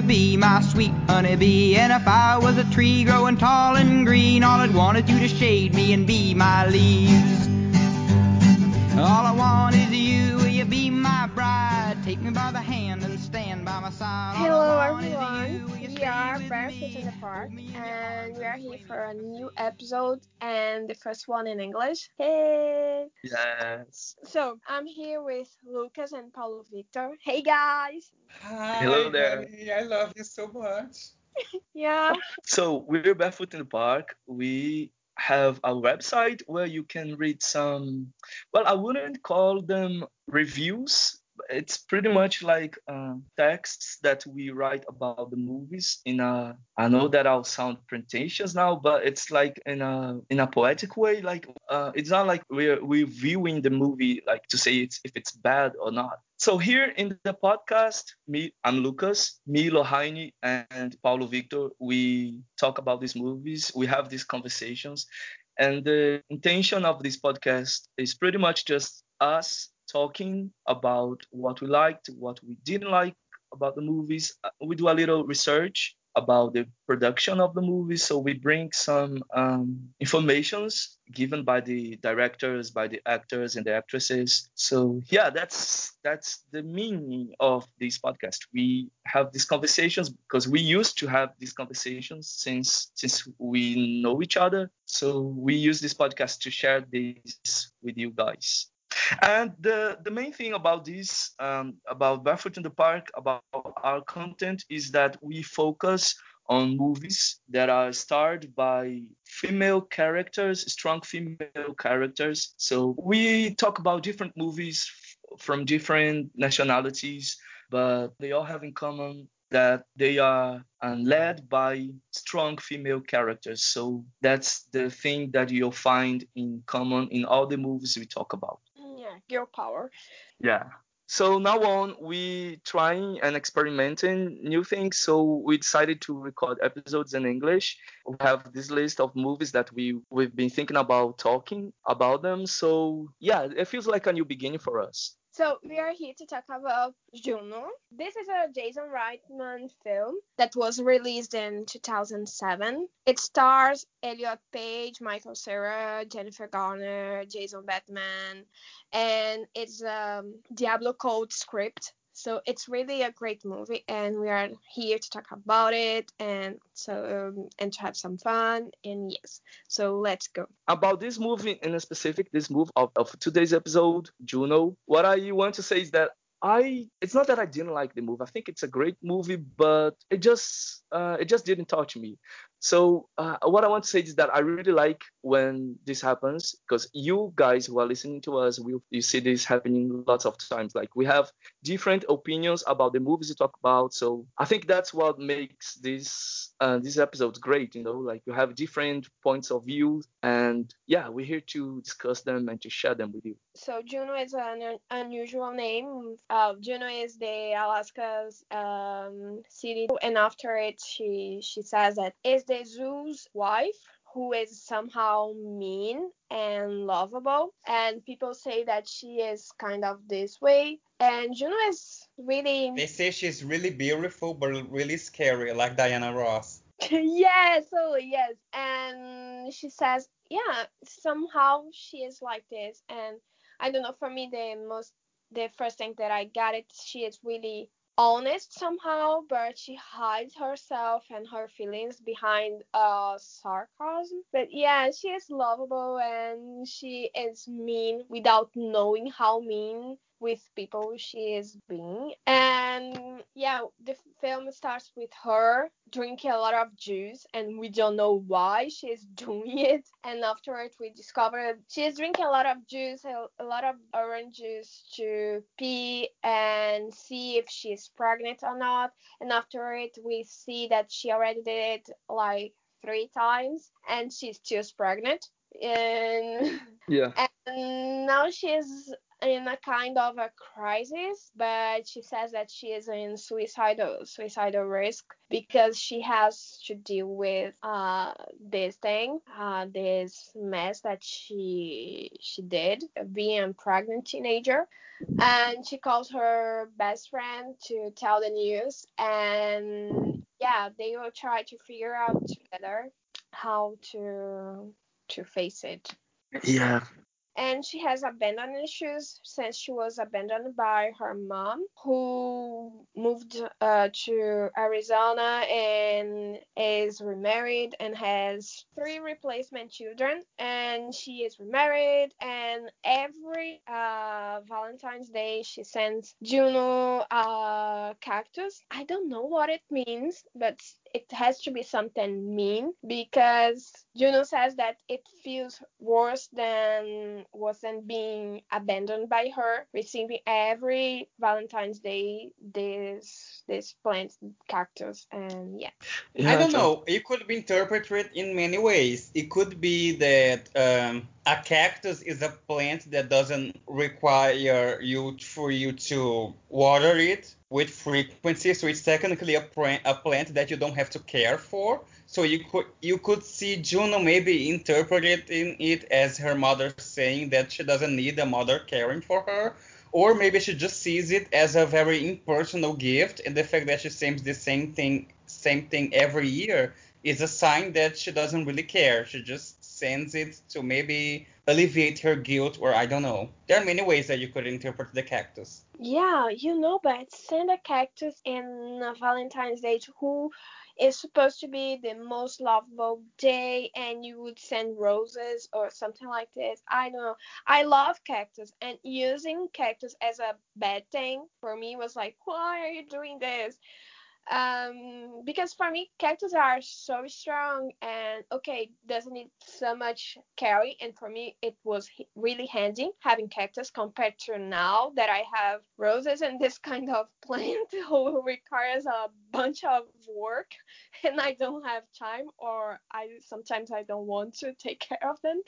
to be my sweet honeybee. And if I was a tree growing tall and green, all I'd want is you to shade me and be my leaves. All I want is you, will you be my bride? Take me by the hand and stand by my side. All Hello want is you, everyone, are with Barefoot in the Park Hold me in your and we are here for a new episode and the first one in English. Hey! Yes. So I'm here with Lucas and Paulo Victor. Hey guys! Hi, Hello there. honey. I love you so much. Yeah, So we're Barefoot in the Park. We have a website where you can read some, well, I wouldn't call them reviews. It's pretty much like uh, texts that we write about the movies in a. I know that I'll sound pretentious now, but it's like in a in a poetic way. Like uh, it's not like we're we're viewing the movie like to say it's if it's bad or not. So here in the podcast, me, I'm Lucas, Milo Lohane, and Paulo Victor. We talk about these movies. We have these conversations, and the intention of this podcast is pretty much just us talking about what we liked, what we didn't like about the movies. Uh, We do a little research about the production of the movies, so we bring some um, informations given by the directors, by the actors and the actresses. So yeah, that's that's the meaning of this podcast. We have these conversations because we used to have these conversations since since we know each other. So we use this podcast to share this with you guys. And the, the main thing about this, um, about Barefoot in the Park, about our content, is that we focus on movies that are starred by female characters, strong female characters. So we talk about different movies f- from different nationalities, but they all have in common that they are uh, led by strong female characters. So that's the thing that you'll find in common in all the movies we talk about. Girl power. Yeah. So now on, we trying and experimenting new things. So we decided to record episodes in English. We have this list of movies that we we've been thinking about talking about them. So yeah, it feels like a new beginning for us. So we are here to talk about Juno. This is a Jason Reitman film that was released in 2007. It stars Elliot Page, Michael Cera, Jennifer Garner, Jason Bateman, and it's a Diablo Cody script. So it's really a great movie, and we are here to talk about it and so um, and to have some fun. And yes, so let's go. About this movie in a specific, this movie of, of today's episode, Juno, what I want to say is that I it's not that I didn't like the movie. I think it's a great movie, but it just uh, it just didn't touch me. So uh, what I want to say is that I really like when this happens because you guys who are listening to us, we you see this happening lots of times. Like we have different opinions about the movies we talk about. So I think that's what makes this uh, this episode great. You know, like you have different points of view, and yeah, we're here to discuss them and to share them with you. So Juno is an unusual name. Uh, Juno is the Alaska's um, city, and after it, she she says that is the Zeus's wife who is somehow mean and lovable, and people say that she is kind of this way. And Juno is really They say she's really beautiful, but really scary, like Diana Ross. yes, oh yes. And she says, yeah, somehow she is like this. And I don't know, for me, the most, the first thing that I got it, she is really honest somehow, but she hides herself and her feelings behind uh sarcasm. But yeah, she is lovable and she is mean without knowing how mean with people she is being. And yeah, the film starts with her drinking a lot of juice and we don't know why she's doing it. And afterwards we discover she's drinking a lot of juice, a, lot of orange juice to pee and see if she's pregnant or not. And after it we see that she already did it like three times and she's still pregnant. And Yeah. and now she's in a kind of a crisis, but she says that she is in suicidal suicidal risk because she has to deal with uh, this thing, uh, this mess that she she did, being a pregnant teenager, and she calls her best friend to tell the news, and yeah, they will try to figure out together how to to face it. Yeah. And she has abandonment issues since she was abandoned by her mom, who moved uh, to Arizona and is remarried and has three replacement children. And she is remarried, and every uh, Valentine's Day she sends Juno a cactus. I don't know what it means, but it has to be something mean because Juno says that it feels worse than wasn't being abandoned by her, receiving every Valentine's Day this this plant cactus and yeah. yeah I don't know. It could be interpreted in many ways. It could be that um, a cactus is a plant that doesn't require you for you to water it with frequency, so it's technically a, plant, a plant that you don't have to care for. So you could you could see Juno maybe interpreting it as her mother saying that she doesn't need a mother caring for her, or maybe she just sees it as a very impersonal gift, and the fact that she sends the same thing same thing every year is a sign that she doesn't really care. She just sends it to maybe alleviate her guilt, or I don't know. There are many ways that you could interpret the cactus. Yeah, you know, but send a cactus in Valentine's Day to who is supposed to be the most lovable day, and you would send roses or something like this. I don't know. I love cactus, and using cactus as a bad thing for me was like, why are you doing this? Um because for me cactus are so strong and okay doesn't need so much carry. And for me it was really handy having cactus compared to now that i have roses and this kind of plant who requires a bunch of work and i don't have time or i sometimes i don't want to take care of them.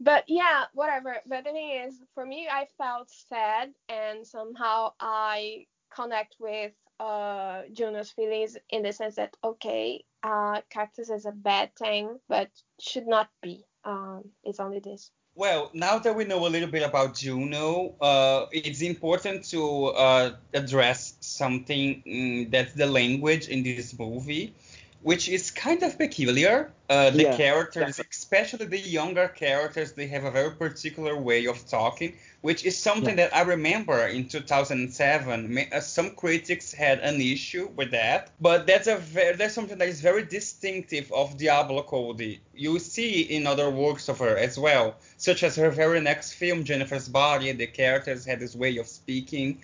But yeah whatever. But the thing is for me i felt sad and somehow i connect with uh Juno's feelings in the sense that okay, uh cactus is a bad thing, but should not be. Um it's only this. Well, now that we know a little bit about Juno, uh, it's important to uh, address something mm, that's the language in this movie, which is kind of peculiar. Uh, the Yeah, characters, especially the younger characters, they have a very particular way of talking, which is something that I remember in 2007. Uh, Some critics had an issue with that, but that's a very, that's something that is very distinctive of Diablo Cody. You see in other works of her as well, such as her very next film, Jennifer's Body. The characters had this way of speaking,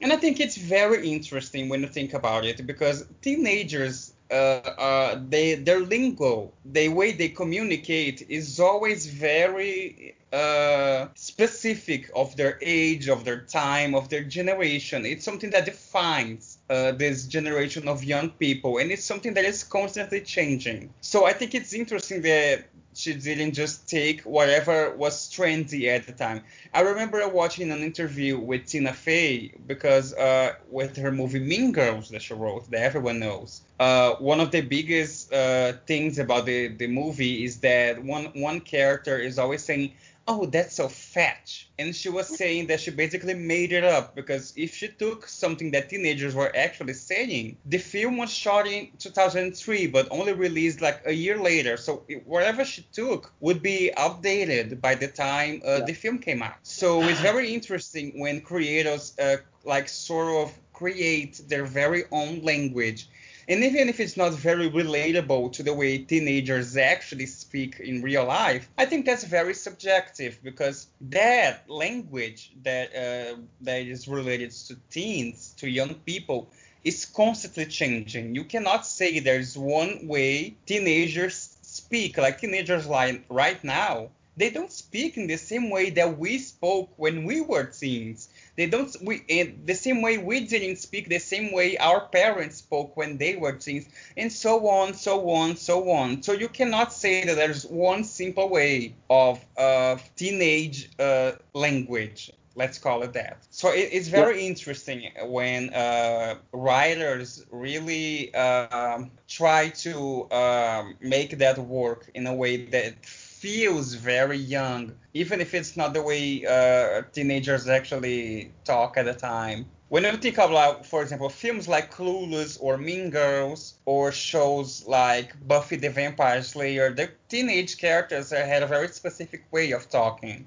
and I think it's very interesting when you think about it because teenagers, uh, uh, they their lingo, the way they communicate is always very uh, specific of their age, of their time, of their generation. It's something that defines uh, this generation of young people, and it's something that is constantly changing. So I think it's interesting that she didn't just take whatever was trendy at the time. I remember watching an interview with Tina Fey because uh, with her movie Mean Girls that she wrote, that everyone knows. Uh, one of the biggest uh, things about the, the movie is that one one character is always saying, "Oh, that's so fetch," and she was saying that she basically made it up because if she took something that teenagers were actually saying, the film was shot in 2003 but only released like a year later, so it, whatever she took would be outdated by the time uh, Yeah. the film came out. So it's very interesting when creators uh, like sort of create their very own language and even if it's not very relatable to the way teenagers actually speak in real life, I think that's very subjective because that language that uh, that is related to teens, to young people, is constantly changing. You cannot say there's one way teenagers speak. Like teenagers like right now, they don't speak in the same way that we spoke when we were teens. They don't we in the same way we didn't speak the same way our parents spoke when they were teens, and so on, so on, so on. So you cannot say that there's one simple way of uh, teenage uh, language. Let's call it that. So it, it's very yeah. interesting when uh, writers really uh, try to um, make that work in a way that feels very young, even if it's not the way uh, teenagers actually talk at the time. When you think about, for example, films like Clueless or Mean Girls or shows like Buffy the Vampire Slayer, the teenage characters had a very specific way of talking.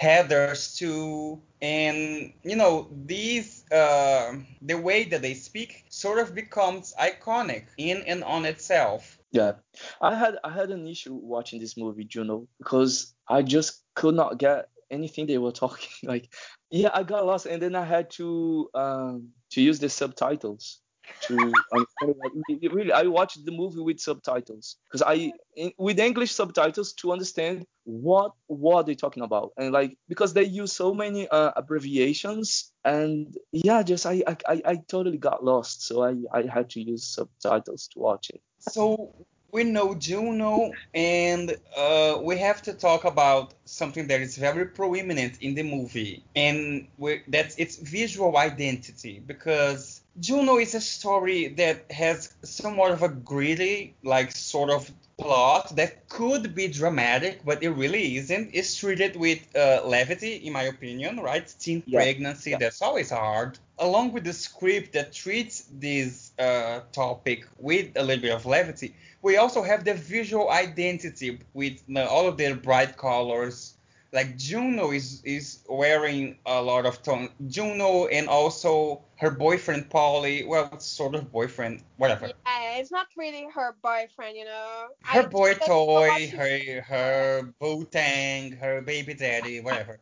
Heathers too, and you know these uh, the way that they speak sort of becomes iconic in and on itself yeah, I had I had an issue watching this movie, Juno, because I just could not get anything they were talking. Like, yeah, I got lost, and then I had to um, to use the subtitles to really i watched the movie with subtitles because i in, with english subtitles to understand what what they're talking about and like because they use so many uh, abbreviations and yeah just I, I i totally got lost so i i had to use subtitles to watch it so we know Juno, and uh, we have to talk about something that is very prominent in the movie, and that's its visual identity. Because Juno is a story that has somewhat of a gritty, like sort of plot that could be dramatic, but it really isn't. It's treated with uh, levity, in my opinion, right? Teen yeah. pregnancy, yeah. that's always hard. Along with the script that treats this uh, topic with a little bit of levity, we also have the visual identity with uh, all of their bright colors. Like Juno is is wearing a lot of tone. Juno and also her boyfriend Paulie. Well, it's sort of boyfriend, whatever. Yeah, it's not really her boyfriend, you know. Her I boy toy, her her bootang, her baby daddy, whatever.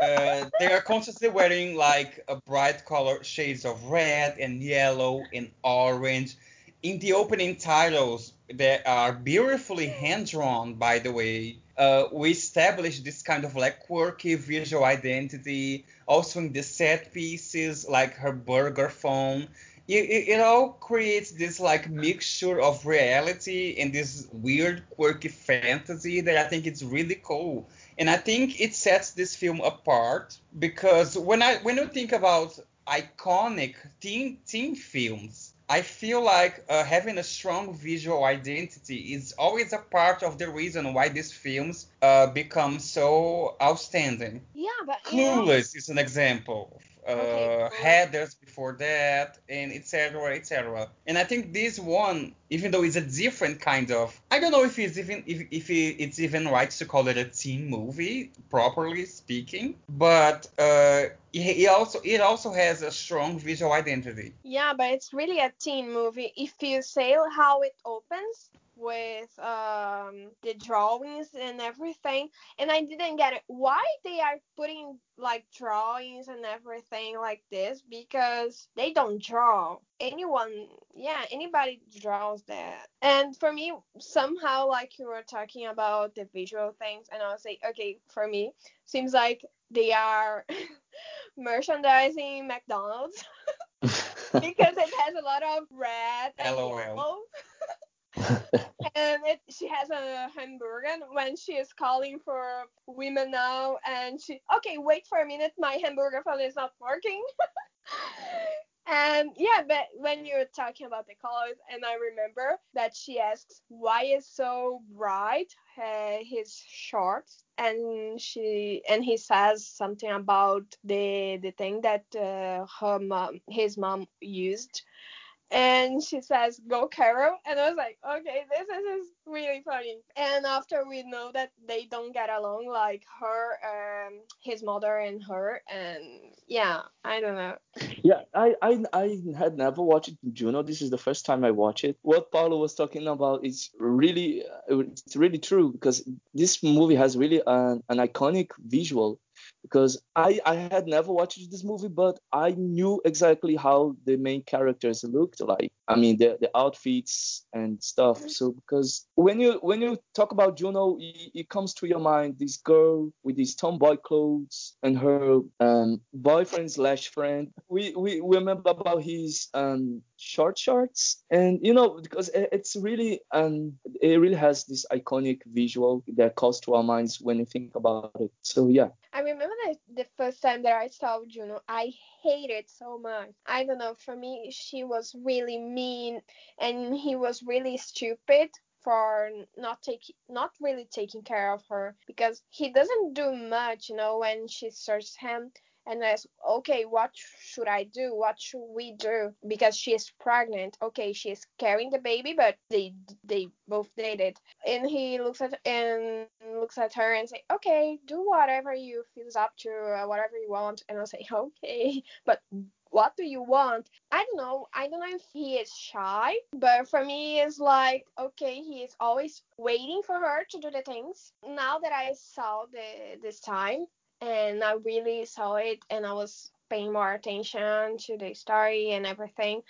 uh, they are constantly wearing like a bright color shades of red and yellow and orange in the opening titles that are beautifully hand drawn, by the way, uh, we establish this kind of like quirky visual identity. Also in the set pieces, like her burger phone, it, it, it, all creates this like mixture of reality and this weird quirky fantasy that I think is really cool. And I think it sets this film apart because when I when you think about iconic teen teen films, I feel like uh, having a strong visual identity is always a part of the reason why these films uh, become so outstanding. Yeah, but Clueless know... is an example uh, Heathers before that, and etc. etc. And I think this one, even though it's a different kind of, I don't know if it's even if, if it's even right to call it a teen movie, properly speaking, but uh, it also it also has a strong visual identity. Yeah, but it's really a teen movie. If you say how it opens, with um, the drawings and everything and i didn't get it why they are putting like drawings and everything like this because they don't draw anyone yeah anybody draws that and for me somehow like you were talking about the visual things and i was like okay for me seems like they are merchandising mcdonald's. Because it has a lot of red and LOL. yellow and it, she has a hamburger when she is calling for women now and she okay wait for a minute my hamburger phone is not working and yeah but when you're talking about the colors and i remember that she asks why is so bright uh, his shorts? And she and he says something about the the thing that uh, her mom his mom used and she says go carol and i was like okay this is really funny. And after we know that they don't get along like her um his mother and her and yeah i don't know. Yeah i i, I had never watched juno. This is the first time i watch it. What paulo was talking about is really it's really true because this movie has really an, an iconic visual because I, I had never watched this movie, but I knew exactly how the main characters looked like. I mean, the, the outfits and stuff. So because when you when you talk about Juno, it, it comes to your mind this girl with these tomboy clothes and her um, boyfriend slash friend. We, we remember about his um, short shorts. And you know because it's really um it really has this iconic visual that calls to our minds when you think about it. So yeah. I remember the first time that I saw Juno, I hated so much. I don't know, for me, she was really mean and he was really stupid for not taking not really taking care of her because he doesn't do much you know when she searches him and asks okay what should i do what should we do because she is pregnant okay she is carrying the baby but they they both dated and he looks at and looks at her and say okay do whatever you feels up to uh, whatever you want and i'll say okay but what do you want? I don't know. I don't know if he is shy, but for me, it's like, okay, he is always waiting for her to do the things. Now that I saw the this time and I really saw it and I was paying more attention to the story and everything,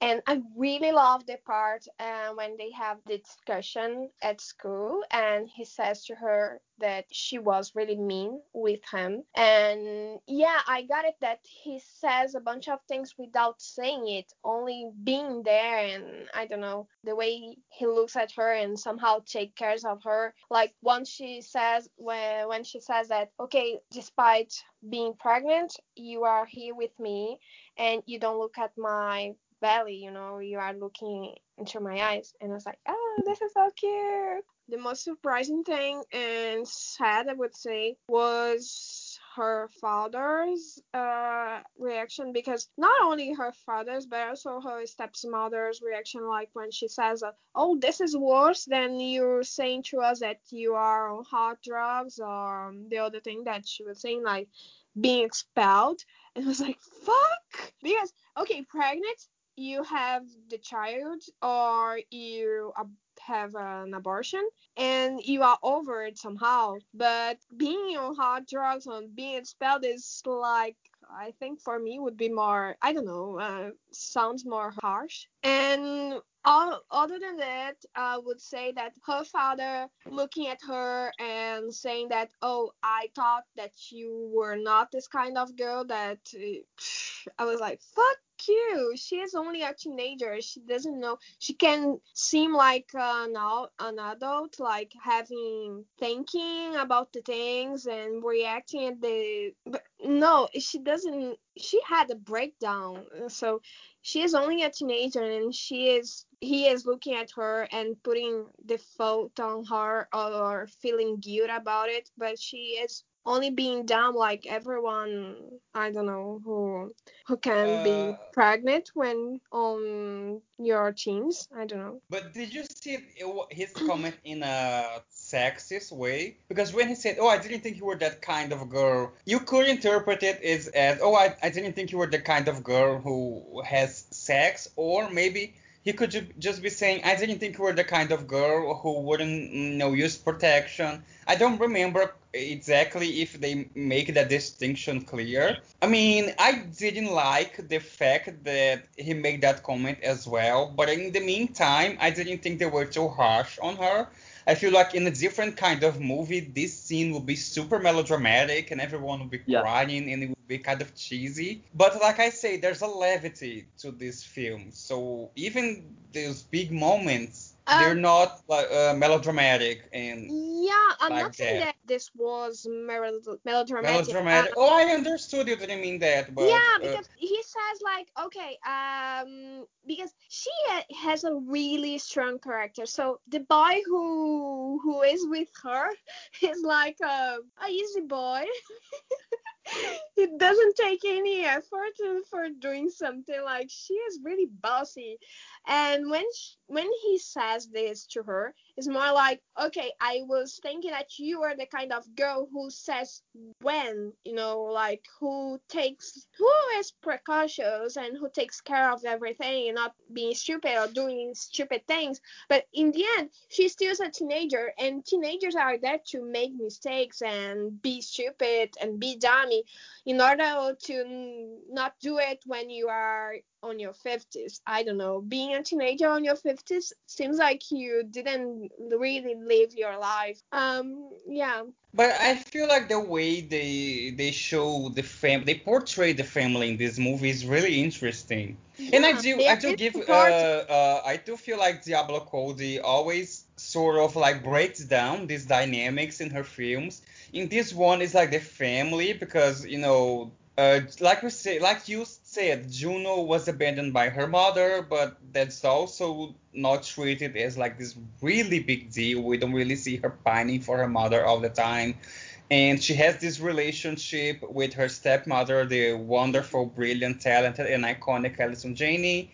and I really love the part uh, when they have the discussion at school, and he says to her that she was really mean with him. And yeah, I got it that he says a bunch of things without saying it, only being there. And I don't know, the way he looks at her and somehow take care of her. Like once she says, when, when she says that, okay, despite being pregnant, you are here with me and you don't look at my belly, you know, you are looking into my eyes. And I was like, oh, this is so cute. The most surprising thing and sad, I would say, was her father's uh, reaction because not only her father's but also her stepmother's reaction like when she says oh this is worse than you saying to us that you are on hard drugs or um, the other thing that she was saying like being expelled and I was like fuck because okay pregnant you have the child or you have an abortion and you are over it somehow. But being on hard drugs and being expelled is like I think for me would be more I don't know uh, sounds more harsh. And all, other than that, I would say that her father looking at her and saying that, oh, I thought that you were not this kind of girl. That uh, I was like, fuck you. She is only a teenager. She doesn't know. She can seem like an, an adult, like having thinking about the things and reacting at the. But no, she doesn't. She had a breakdown. So she is only a teenager and she is he is looking at her and putting the fault on her or feeling guilt about it but she is only being dumb like everyone i don't know who who can uh, be pregnant when on your teens i don't know but did you see his comment in a sexist way because when he said oh i didn't think you were that kind of girl you could interpret it as, as oh I, I didn't think you were the kind of girl who has sex or maybe he could ju- just be saying, I didn't think you were the kind of girl who wouldn't mm, you know, use protection. I don't remember exactly if they make that distinction clear. I mean, I didn't like the fact that he made that comment as well, but in the meantime, I didn't think they were too harsh on her. I feel like in a different kind of movie, this scene would be super melodramatic and everyone would be yeah. crying and it would be kind of cheesy. But like I say, there's a levity to this film. So even those big moments um, They're not like uh, melodramatic and yeah. I'm like not saying that. that. this was melodramatic. Melodramatic. Uh, oh, I understood you didn't mean that, but yeah, uh, because uh, he says like okay, um, because she has a really strong character. So the boy who who is with her is like a, a easy boy. it doesn't take any effort for doing something like she is really bossy and when she, when he says this to her it's more like okay i was thinking that you are the kind of girl who says when you know like who takes who is precautious and who takes care of everything and not being stupid or doing stupid things but in the end she's still a teenager and teenagers are there to make mistakes and be stupid and be dummy in order to not do it when you are on your 50s. I don't know. Being a teenager on your 50s seems like you didn't really live your life. Um, yeah. But I feel like the way they they show the fam they portray the family in this movie is really interesting. and I do I do give uh, uh I do feel like Diablo Cody always sort of like breaks down these dynamics in her films. In this one it's like the family because you know uh, like we say, like you said, Juno was abandoned by her mother, but that's also not treated as like this really big deal. We don't really see her pining for her mother all the time. And she has this relationship with her stepmother, the wonderful, brilliant, talented, and iconic Allison Janney.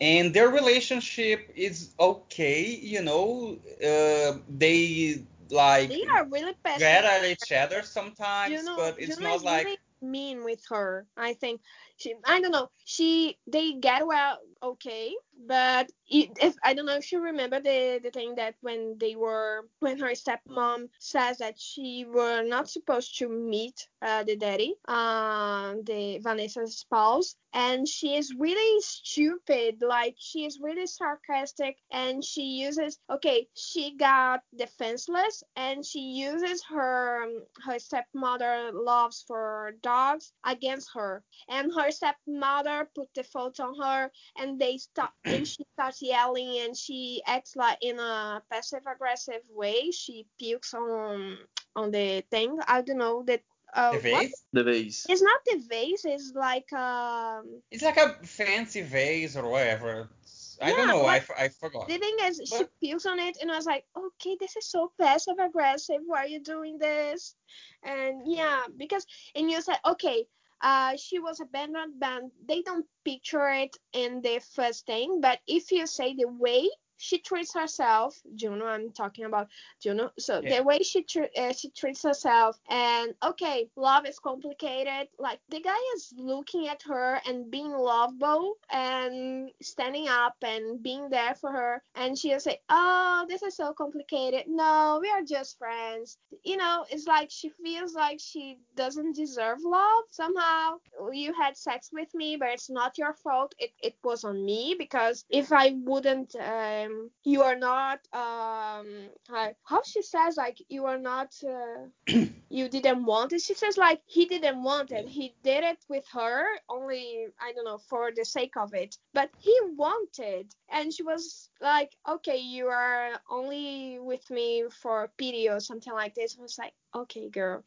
And their relationship is okay, you know. Uh, they like They are really passionate. at each other sometimes, Juno, but it's Juno not like really mean with her. I think she. I don't know. She they get well okay, but it, if I don't know if you remember the the thing that when they were when her stepmom says that she were not supposed to meet uh, the daddy, uh, the Vanessa's spouse, and she is really stupid. Like she is really sarcastic, and she uses okay. She got defenseless, and she uses her um, her stepmother loves for dogs against her, and her stepmother put the fault on her, and they stop and she starts yelling, and she acts like in a passive aggressive way. She pukes on on the thing. I don't know that. Uh, the what? vase. The vase. It's not the vase. It's like um. It's like a fancy vase or whatever. It's- I don't Yeah, know. I, like- f- I forgot. The thing is, she pukes on it, and I was like, okay, this is so passive aggressive. Why are you doing this? And yeah, because and you said, okay, uh, she was abandoned, but they don't picture it in the first thing. But if you say the way she treats herself, Juno, I'm talking about Juno. So Yeah. the way she tr- uh, she treats herself, and okay, love is complicated. Like the guy is looking at her and being lovable and standing up and being there for her, and she'll say, "Oh, this is so complicated. No, we are just friends." You know, it's like she feels like she doesn't deserve love somehow. You had sex with me, but it's not your fault. It it was on me because if I wouldn't. Um, you are not um how, how she says like you are not uh, you didn't want it. She says like he didn't want it. He did it with her only i don't know for the sake of it. But he wanted. And she was like okay you are only with me for pity or something like this. I was like okay girl.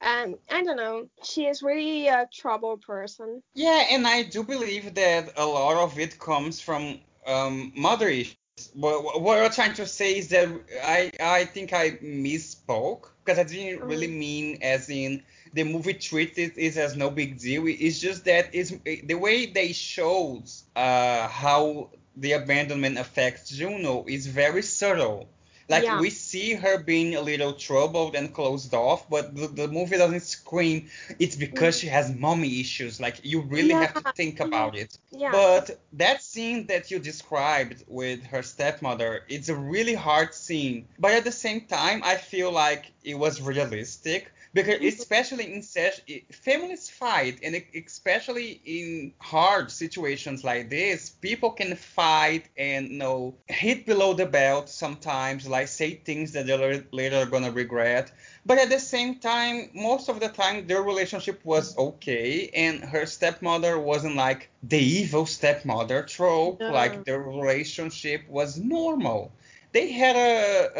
And i don't know. She is really a trouble person. Yeah, and I do believe that a lot of it comes from um, mother issues. What, what I'm trying to say is that I I think I misspoke because I didn't really Mm. mean as in the movie treated it as no big deal. It's just that it's the way they shows uh, how the abandonment affects Juno is very subtle. Like Yeah. we see her being a little troubled and closed off, but the, the movie doesn't scream it's because she has mommy issues. Like you really have to think mhm. about it. yeah But that scene that you described with her stepmother, it's a really hard scene. But at the same time, I feel like it was realistic because especially in such families fight and especially in hard situations like this, people can fight and you know hit below the belt sometimes, like say things that they're later gonna regret. But at the same time, most of the time their relationship was okay, and her stepmother wasn't like the evil stepmother trope. No. Like their relationship was normal. They had a,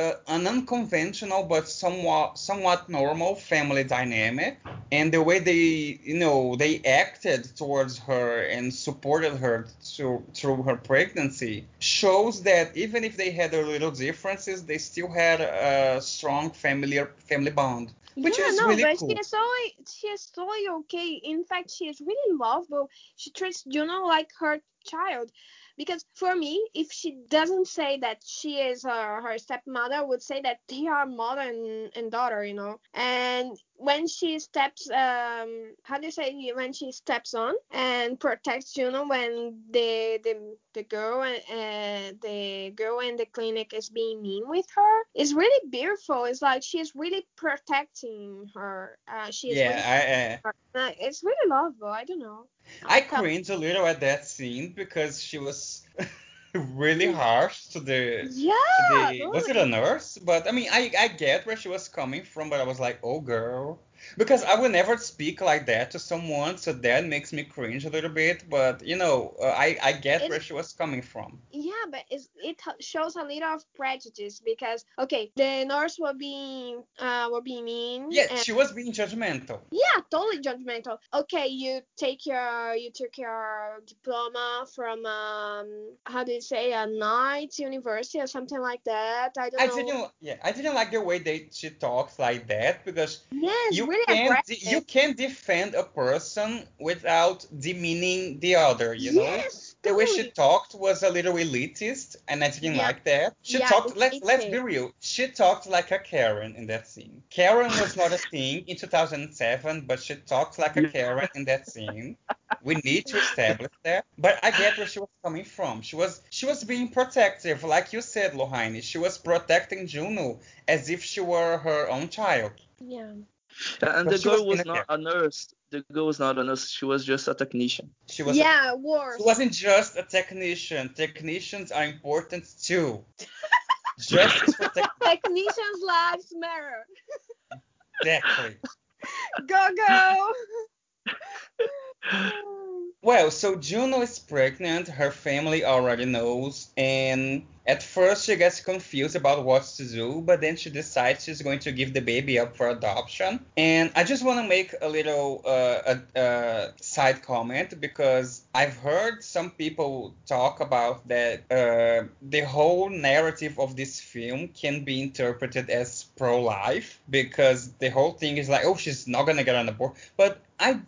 a an unconventional but somewhat somewhat normal family dynamic, and the way they you know they acted towards her and supported her through through her pregnancy shows that even if they had their little differences, they still had a strong family family bond which yeah, is no, really but cool. she is totally she is totally okay. In fact, she is really lovable. She treats Juno like her child. Because for me, if she doesn't say that she is her, her stepmother, would say that they are mother and, and daughter, you know. And when she steps um how do you say when she steps on and protects Juno when the the the girl and uh, the girl in the clinic is being mean with her it's really beautiful. It's like she's really protecting her uh she's yeah, really, I, uh, it's really lovable. I don't know. I I cringed a little at that scene because she was really harsh to the yeah to the oh was it a nurse? But I mean, I I get where she was coming from, but I was like, oh girl, because I would never speak like that to someone, so that makes me cringe a little bit. But you know, uh, I I get where she was coming from. yeah but it's, it shows a little of prejudice because okay the nurse were being uh were being mean Yeah, and she was being judgmental. Yeah, totally judgmental. Okay, you take your you took your diploma from um how do you say a night university or something like that. I don't I know. didn't, yeah, I didn't like the way they she talks like that because Yes, you really can't aggressive. you can't defend a person without demeaning the other. You know, yes, the way she talked was a little elitist, and I didn't Yeah. like that. She Yeah, talked. it's Let's let's be real. She talked like a Karen in that scene. Karen was not a thing in 2007, but she talked like a Karen in that scene. We need to establish that. But I get where she was coming from. She was she was being protective, like you said, Lohane. She was protecting Juno as if she were her own child. Yeah. Uh, and But the she was girl was in a not a nurse. The girl was not a nurse. She was just a technician. She was yeah, worse. She wasn't just a technician. Technicians are important too. Justice for tech- Technicians' lives matter. exactly. Go go. Well, so Juno is pregnant. Her family already knows, and at first she gets confused about what to do, but then she decides she's going to give the baby up for adoption. And I just want to make a little uh, a, a side comment because I've heard some people talk about that uh, the whole narrative of this film can be interpreted as pro-life because the whole thing is like, oh, she's not gonna get an abortion, but I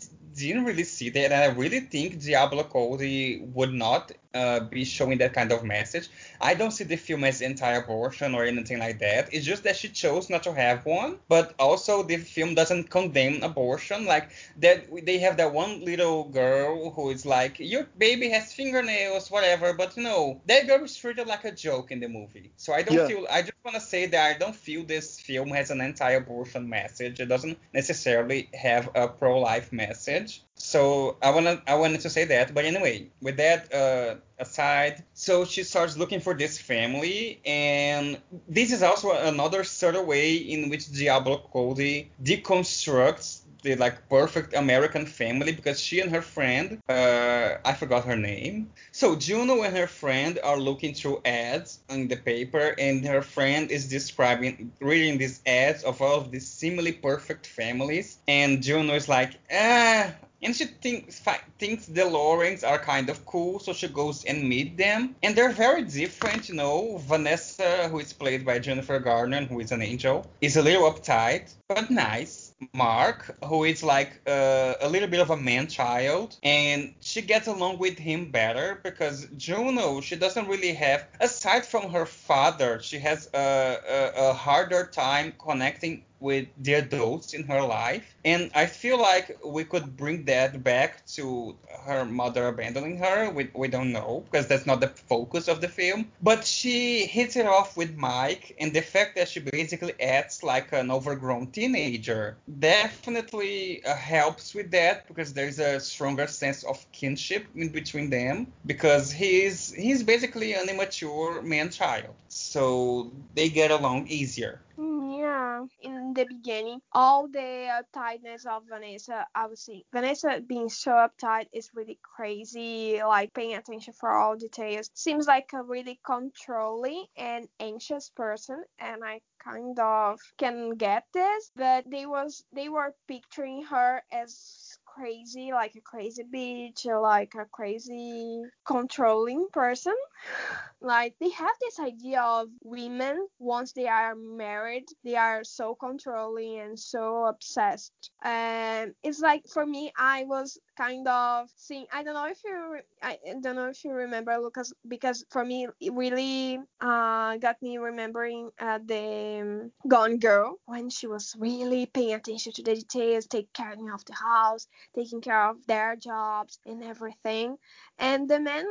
didn't really see that, and I really think Diablo Cody would not uh, be showing that kind of message. I don't see the film as anti-abortion or anything like that. It's just that she chose not to have one, but also the film doesn't condemn abortion. Like that, they have that one little girl who is like, your baby has fingernails, whatever, but you know, that girl is treated like a joke in the movie. So I don't Yeah. feel. I just want to say that I don't feel this film has an anti-abortion message. It doesn't necessarily have a pro-life message. So I wanna I wanted to say that. But anyway, with that uh, aside, so she starts looking for this family, and this is also another subtle way in which Diablo Cody deconstructs the like perfect American family because she and her friend, uh, I forgot her name. So Juno and her friend are looking through ads in the paper, and her friend is describing, reading these ads of all of these seemingly perfect families, and Juno is like, ah. And she thinks thinks the Lawrence are kind of cool, so she goes and meet them. And they're very different, you know. Vanessa, who is played by Jennifer Garner, who is an angel, is a little uptight but nice. Mark, who is like uh, a little bit of a man child, and she gets along with him better because Juno, she doesn't really have, aside from her father, she has a, a, a harder time connecting with the adults in her life. And I feel like we could bring that back to her mother abandoning her. We, we don't know because that's not the focus of the film. But she hits it off with Mike, and the fact that she basically acts like an overgrown teenager definitely uh, helps with that because there's a stronger sense of kinship in between them because he's he's basically an immature man child so they get along easier Yeah, in the beginning, all the uptightness of Vanessa, I would say Vanessa being so uptight is really crazy. Like paying attention for all details. Seems like a really controlling and anxious person, and I kind of can get this. But they was they were picturing her as crazy, like a crazy bitch, or like a crazy controlling person. Like they have this idea of women once they are married, they are so controlling and so obsessed. And it's like for me, I was kind of seeing. I don't know if you, I don't know if you remember Lucas, because for me it really uh, got me remembering uh, the um, Gone Girl when she was really paying attention to the details, taking care of the house, taking care of their jobs and everything. And the man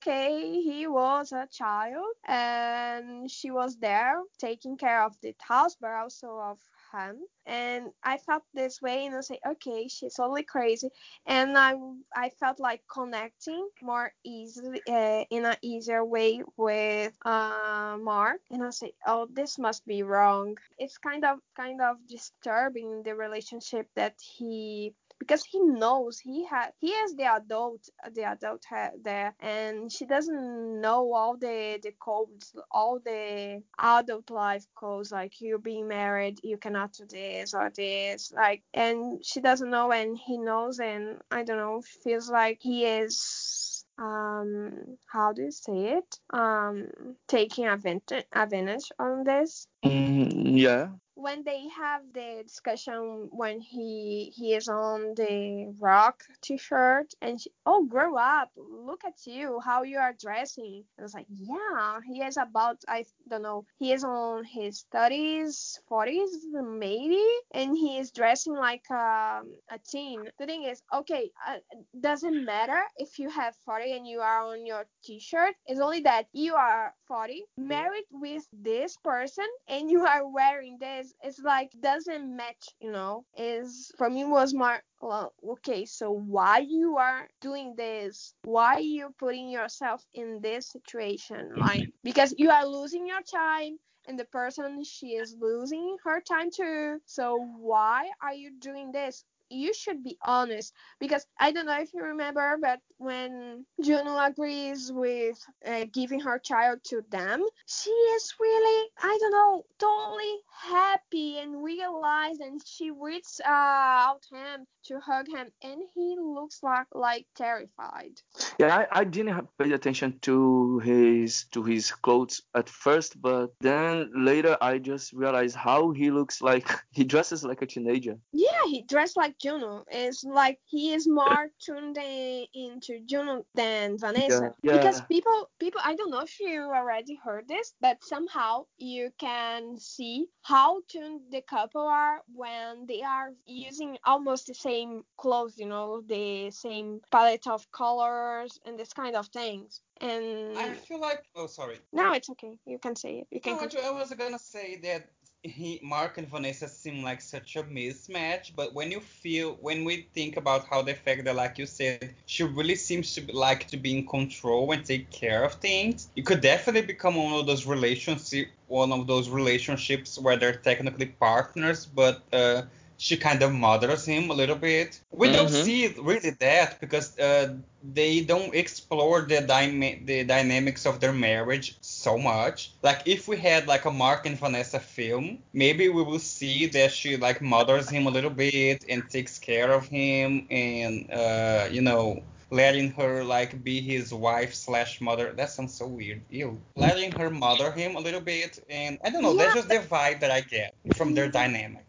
okay, he was a child and she was there taking care of the house, but also of him. And I felt this way, and I say, okay, she's totally crazy. And I, I felt like connecting more easily, uh, in an easier way with uh, Mark. And I say, oh, this must be wrong. It's kind of, kind of disturbing the relationship that he because he knows he has he is the adult the adult there and she doesn't know all the the codes all the adult life codes like you're being married you cannot do this or this like and she doesn't know and he knows and i don't know feels like he is um how do you say it um taking advantage advantage on this Mm, yeah. When they have the discussion when he he is on the rock t-shirt and she, oh grow up. Look at you. How you are dressing. I was like yeah he is about i don't know he is on his 30s 40s maybe and he is dressing like a, a teen. The thing is okay uh, doesn't matter if you have 40 and you are on your t-shirt. It's only that you are 40 married with this person and you are wearing this it's like doesn't match you know is for me was more well okay so why you are doing this? Why you putting yourself in this situation? Mm-hmm. Like because you are losing your time and the person she is losing her time too. So why are you doing this you should be honest because I don't know if you remember, but when Juno agrees with uh, giving her child to them, she is really, I don't know, totally happy and realized, and she reaches uh, out him to hug him, and he looks like like terrified. Yeah, I, I didn't pay attention to his to his clothes at first, but then later I just realized how he looks like he dresses like a teenager. Yeah, he dressed like Juno. It's like he is more tuned in, into Juno than Vanessa. Yeah, Because people, people, I don't know if you already heard this, but somehow you can see how tuned the couple are when they are using almost the same clothes, you know, the same palette of colors and this kind of things. And I feel like. Oh, sorry. no, it's okay. You can say it. You can. No, continue. I was gonna say that he, Mark and Vanessa seem like such a mismatch, but when you feel, when we think about how the fact that, like you said, she really seems to be, like to be in control and take care of things, it could definitely become one of those relationship, one of those relationships where they're technically partners, but uh, she kind of mothers him a little bit. We don't Mhm. see really that because uh, they don't explore the, dyma- the dynamics of their marriage so much. Like if we had like a Mark and Vanessa film, maybe we will see that she like mothers him a little bit and takes care of him and uh, you know letting her like be his wife slash mother. That sounds so weird. Ew. Letting her mother him a little bit and I don't know. Yeah, That's just the vibe that I get from their dynamic.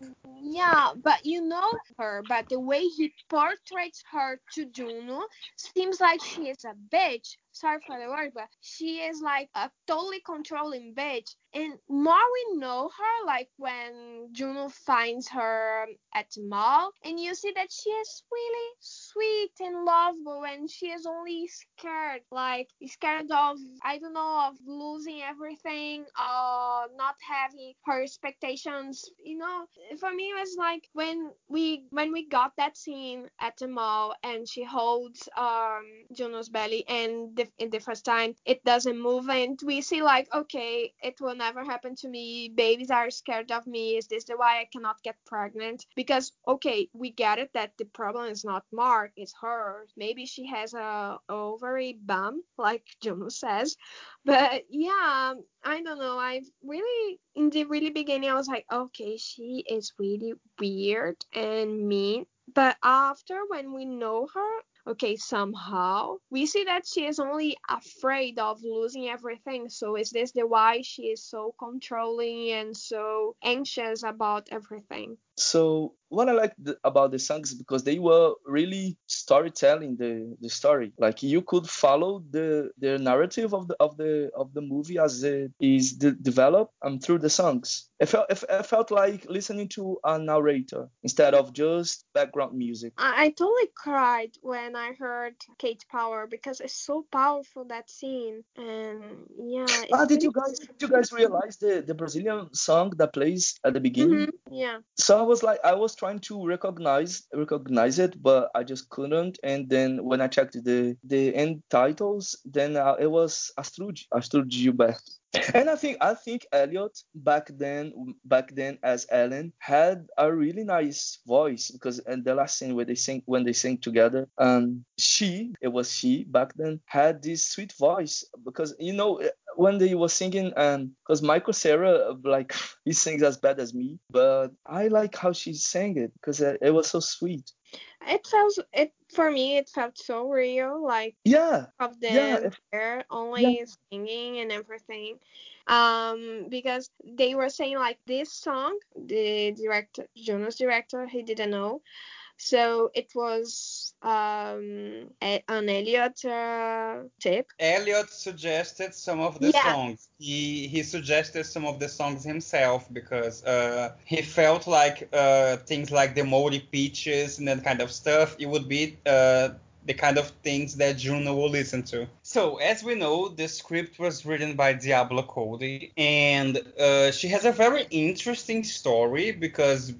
Yeah, but you know her, but the way he portrays her to Juno seems like she is a bitch. Sorry for the word, but she is like a totally controlling bitch. And more we know her, like when Juno finds her at the mall, and you see that she is really sweet and lovable, and she is only scared, like scared of, I don't know, of losing everything, uh, not having her expectations. You know, for me, it was like when we when we got that scene at the mall, and she holds um Juno's belly, and the, in the first time it doesn't move, and we see like, okay, it will never happen to me. Babies are scared of me. Is this the why I cannot get pregnant? Because okay, we get it that the problem is not Mark, it's her. Maybe she has a ovary bum, like Juno says. But yeah, I don't know. I really in the really beginning I was like, okay, she is really weird and mean. but after when we know her, okay, somehow we see that she is only afraid of losing everything. So is this the why she is so controlling and so anxious about everything? So what I like th- about the songs is because they were really storytelling the the story. Like you could follow the the narrative of the of the of the movie as it is de- developed um, through the songs. It felt it felt like listening to a narrator instead of just background music. I, I totally cried when I heard Cat Power because it's so powerful that scene and yeah. Ah, did you guys did you guys realize the the Brazilian song that plays at the beginning? Mhm, Yeah. so I was like, I was trying to recognize recognize it, but I just couldn't. And then when I checked the the end titles, then uh, it was Astrud Astrud Gilberto. And I think I think Elliot back then back then as Ellen had a really nice voice because in the last scene where they sing when they sing together, um, she it was she back then had this sweet voice because you know when they were singing and because Michael Cera like he sings as bad as me, but I like how she sang it because it, it was so sweet. It felt it for me. It felt so real, like Yeah, of them Yeah, there only singing and everything. Um, because they were saying like this song, the director, Jonas director, he didn't know. So it was um a, an Elliot uh, tip. Elliot suggested some of the Yeah. songs. He he suggested some of the songs himself because uh, he felt like uh, things like the moldy peaches and that kind of stuff. It would be uh, the kind of things that Juno will listen to. So as we know, the script was written by Diablo Cody, and uh, she has a very interesting story because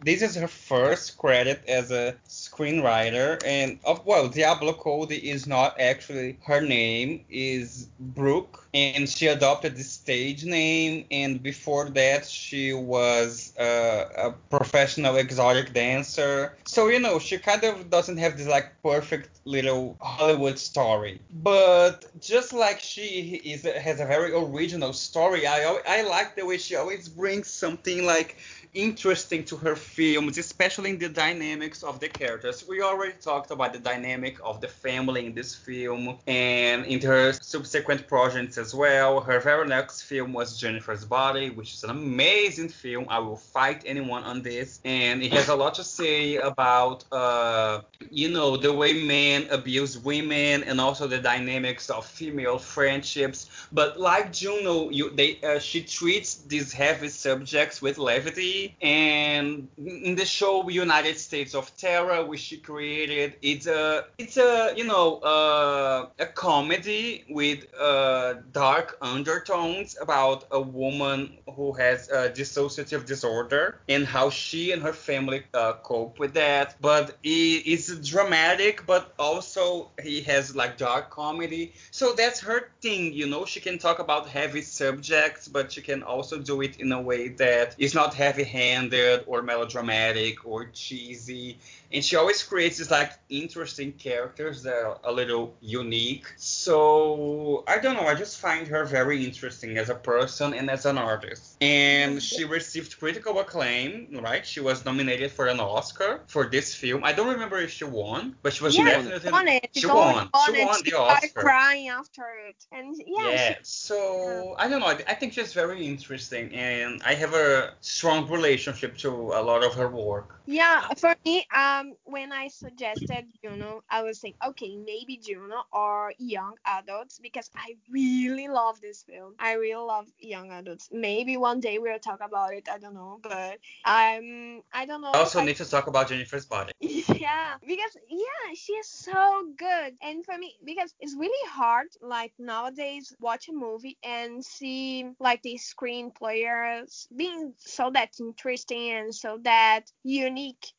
this is her first credit as a screenwriter and of well diablo cody is not actually her name is brooke and she adopted the stage name and before that she was uh, a professional exotic dancer. So you know she kind of doesn't have this like perfect little hollywood story. But just like she is has a very original story i i like the way she always brings something like interesting to her films, especially in the dynamics of the characters. We already talked about the dynamic of the family in this film and in her subsequent projects as well. Her very next film was Jennifer's Body, which is an amazing film. I will fight anyone on this. And it has a lot to say about, uh, you know, the way men abuse women and also the dynamics of female friendships. But like Juno, you, they, uh, she treats these heavy subjects with levity and in the show United States of Tara, which she created, it's a it's a you know uh, a comedy with uh, dark undertones about a woman who has a dissociative disorder and how she and her family uh, cope with that. But it, it's dramatic, but also he has like dark comedy. So that's her thing, you know. She can talk about heavy subjects, but she can also do it in a way that is not heavy handed or melodramatic or cheesy. And she always creates these like interesting characters that are a little unique. So I don't know, I just find her very interesting as a person and as an artist. And she received critical acclaim, right? She was nominated for an Oscar for this film. I don't remember if she won, but she was yeah, definitely she won it. she totally won. She it. won She the started Oscar. crying after it, and yeah, Yeah, she- so I don't know. I, I think she's very interesting, and I have a strong relationship to a lot of her work. Yeah, for me, um, when I suggested Juno, I was saying, okay, maybe Juno or young adults because I really love this film. I really love young adults. Maybe one day we'll talk about it. I don't know, but um, I don't know. I also I- need to talk about Jennifer's body. yeah, because yeah, she is so good. And for me, because it's really hard, like nowadays, watch a movie and see like the screen players being so that interesting and so that unique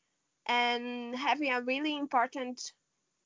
and having a really important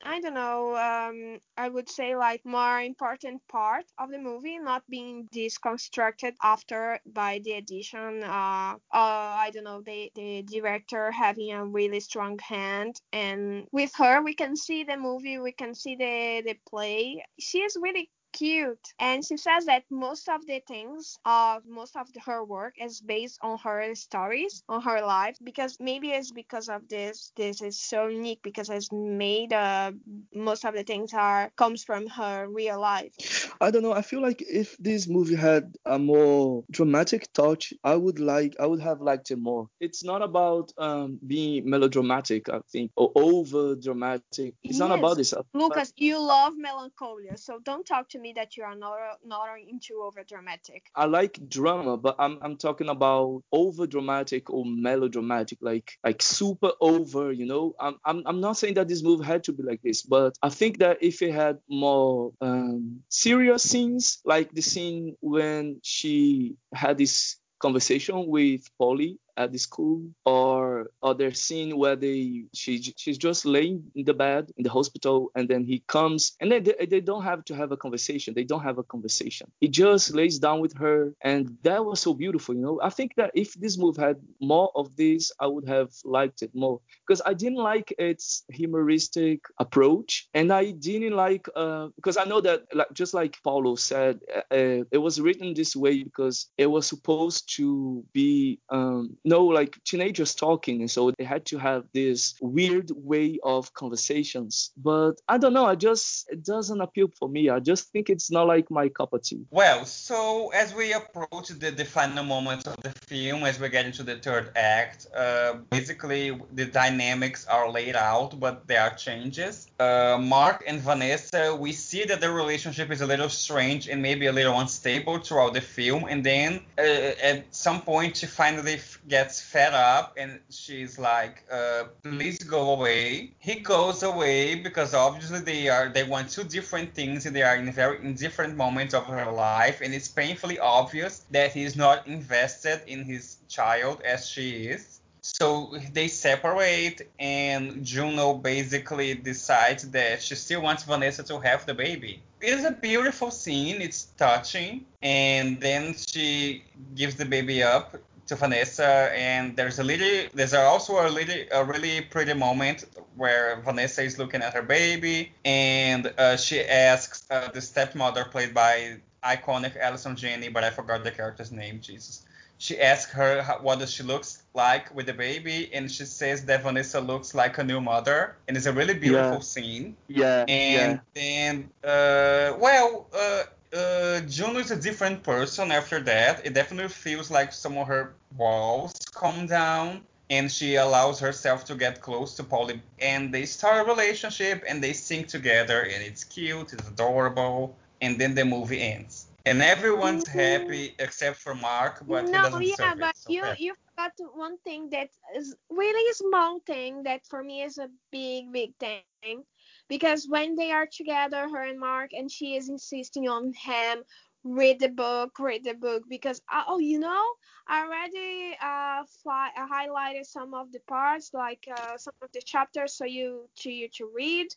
I don't know, um, I would say like more important part of the movie, not being deconstructed after by the edition. Uh, uh, I don't know, the, the director having a really strong hand. And with her, we can see the movie, we can see the, the play. She is really cute. And she says that most of the things of most of her work is based on her stories, on her life, because maybe it's because of this. This is so unique because it's made. Uh, most of the things are comes from her real life. I don't know. I feel like if this movie had a more dramatic touch, I would like. I would have liked it more. It's not about um, being melodramatic. I think or over dramatic. It's not about this. Lucas, you love melancholia, so don't talk to me that you are not not into over dramatic. I like drama, but I'm I'm talking about over dramatic or melodramatic, like like super over. You know, I'm I'm I'm not saying that this movie had to be like this, but I think that if it had more um, serious scenes, like the scene when she had this conversation with Paulie at the school or other scene where they she she's just laying in the bed in the hospital and then he comes and then they, they don't have to have a conversation. They don't have a conversation. He just lays down with her and that was so beautiful you know? I think that if this movie had more of this i would have liked it more. Because i didn't like its humoristic approach and i didn't like uh because i know that like just like paulo said uh, it was written this way because it was supposed to be um no like teenagers talking and so they had to have this weird way of conversations. But i don't know i just it doesn't appeal for me. I just think it's not like my cup of tea. Well, so as we approach the, the final moments of the film, as we get into the third act, uh, basically the dynamics are laid out, but there are changes. Uh, Mark and Vanessa, we see that their relationship is a little strange and maybe a little unstable throughout the film, and then uh, at some point she finally gets fed up and she's like, uh, "Please go away." He goes away because obviously they are they want two different things and they are in very in different moments of her life, and it's painfully obvious that he's not invested in his child as she is. So they separate, and Juno basically decides that she still wants Vanessa to have the baby. It is a beautiful scene, it's touching, and then she gives the baby up to Vanessa, and there's a little, there's also a little, a really pretty moment where Vanessa is looking at her baby, and uh, she asks uh, the stepmother, played by iconic Allison Janney, but I forgot the character's name, Jesus. She asks her how, what does she looks like with the baby? And she says that vanessa looks like a new mother and it's a really beautiful Yeah. scene. Yeah and then uh, well uh, uh, Juno is a different person after that. It definitely feels like some of her walls come down and she allows herself to get close to Paulie and they start a relationship and they sing together and it's cute, it's adorable, and then the movie ends. And everyone's happy except for Mark, but he doesn't yeah, but it. So you happy. you forgot one thing that is really a small thing that for me is a big big thing because when they are together, her and Mark, and she is insisting on him read the book, read the book. Because uh, oh you know I already uh fly, uh, highlighted some of the parts like uh, some of the chapters so you to you to read,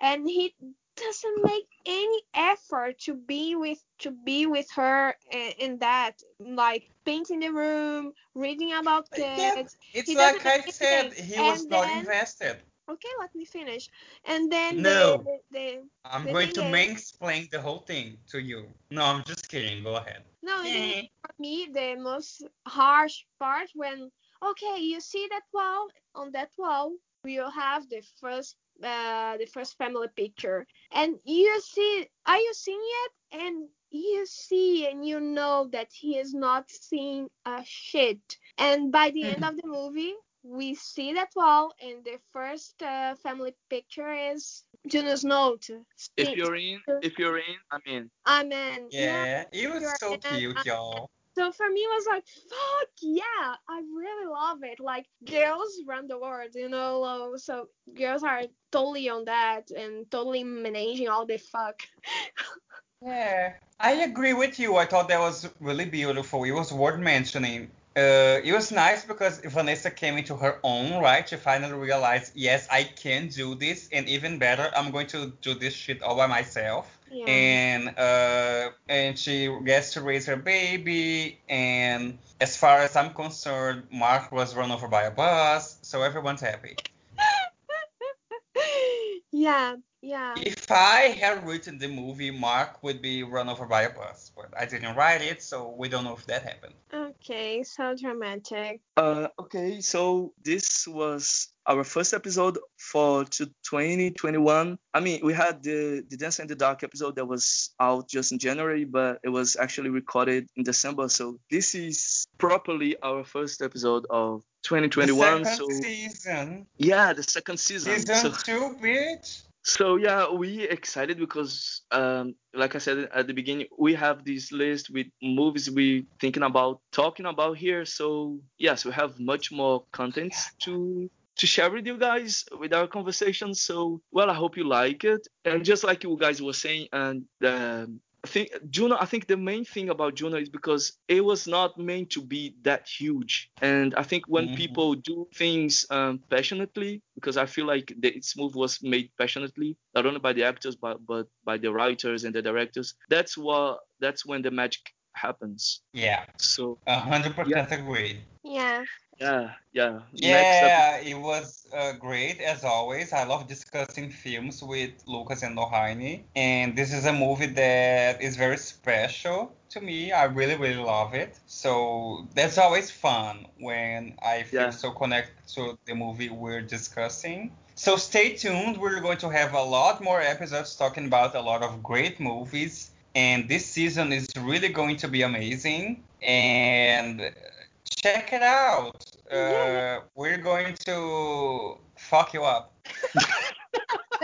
and he doesn't make any effort to be with to be with her in, in that like painting the room reading about Yeah, kids it's he like I said, he was not invested. Okay let me finish and then No. the, the, the I'm the going to mansplain the whole thing to you. No, I'm just kidding. Go ahead. no the for me the most harsh part when okay you see that wall on that wall we'll have the first uh the first family picture and you see are you seeing it and you see and you know that he is not seeing a shit and by the end of the movie we see that wall and the first uh, family picture is Juno's note if you're in if you're in i mean amen Yeah, it was you're so in, cute, y'all. so for me, it was like, fuck yeah, I really love it. Like girls run the world, you know. So girls are totally on that and totally managing all the fuck. Yeah, I agree with you. I thought that was really beautiful. It was worth mentioning. Uh, it was nice because Vanessa came into her own, right? She finally realized, yes, I can do this, and even better, I'm going to do this shit all by myself. Yeah. And uh, and she gets to raise her baby. And as far as I'm concerned, Mark was run over by a bus, so everyone's happy. Yeah, yeah. If I had written the movie, Mark would be run over by a bus, but I didn't write it, so we don't know if that happened. Okay, so dramatic. Uh, okay, so this was our first episode for 2021. I mean, we had the the Dancer in the Dark episode that was out just in January, but it was actually recorded in December. So this is properly our first episode of 2021. The so second season. yeah, the second season. Season So, two, bitch. So yeah, we excited because, um, like I said at the beginning, we have this list with movies we thinking about talking about here. So yes, we have much more content to to share with you guys with our conversation. So well, I hope you like it. And just like you guys were saying, and um, I think Juno. I think the main thing about Juno is because it was not meant to be that huge. And I think when Mhm. people do things um, passionately, because I feel like the, its move was made passionately, not only by the actors but but by the writers and the directors. That's what. That's when the magic happens. Yeah, So a hundred percent agree. Yeah. yeah, yeah. Next episode. Yeah, it was uh, great as always. I love discussing films with Lucas and Nohaini, and this is a movie that is very special to me. I really, really love it. So that's always fun when I feel Yeah. so connected to the movie we're discussing. So stay tuned. We're going to have a lot more episodes talking about a lot of great movies. And this season is really going to be amazing. And check it out. Uh, we're going to fuck you up.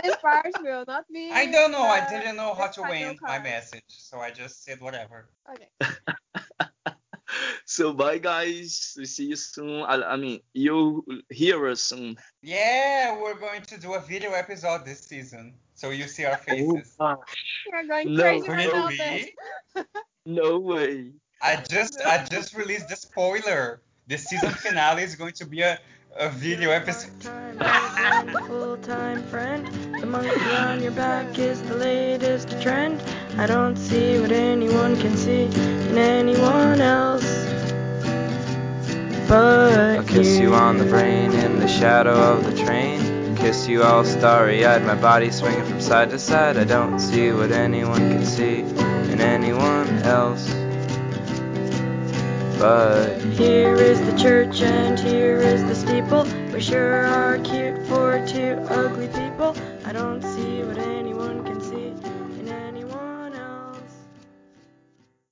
This part will not be. I don't know. I didn't know how to final end my message, so I just said whatever. Okay. So bye guys. We see you soon. I, I mean, you hear us soon. Yeah, we're going to do a video episode this season, so you see our oh, faces. Oh, You're going No, crazy Could right now. no way. I just I just released the spoiler. The season finale is going to be a, a video episode. Full time friend. The monkey on your back is the latest trend. I don't see what anyone can see in anyone else. But I'll kiss you on the brain in the shadow of the train. Kiss you all starry eyed, my body swinging from side to side. I don't see what anyone can see in anyone else. But Here is the church and here is the steeple. We sure are cute for two ugly people. I don't see what anyone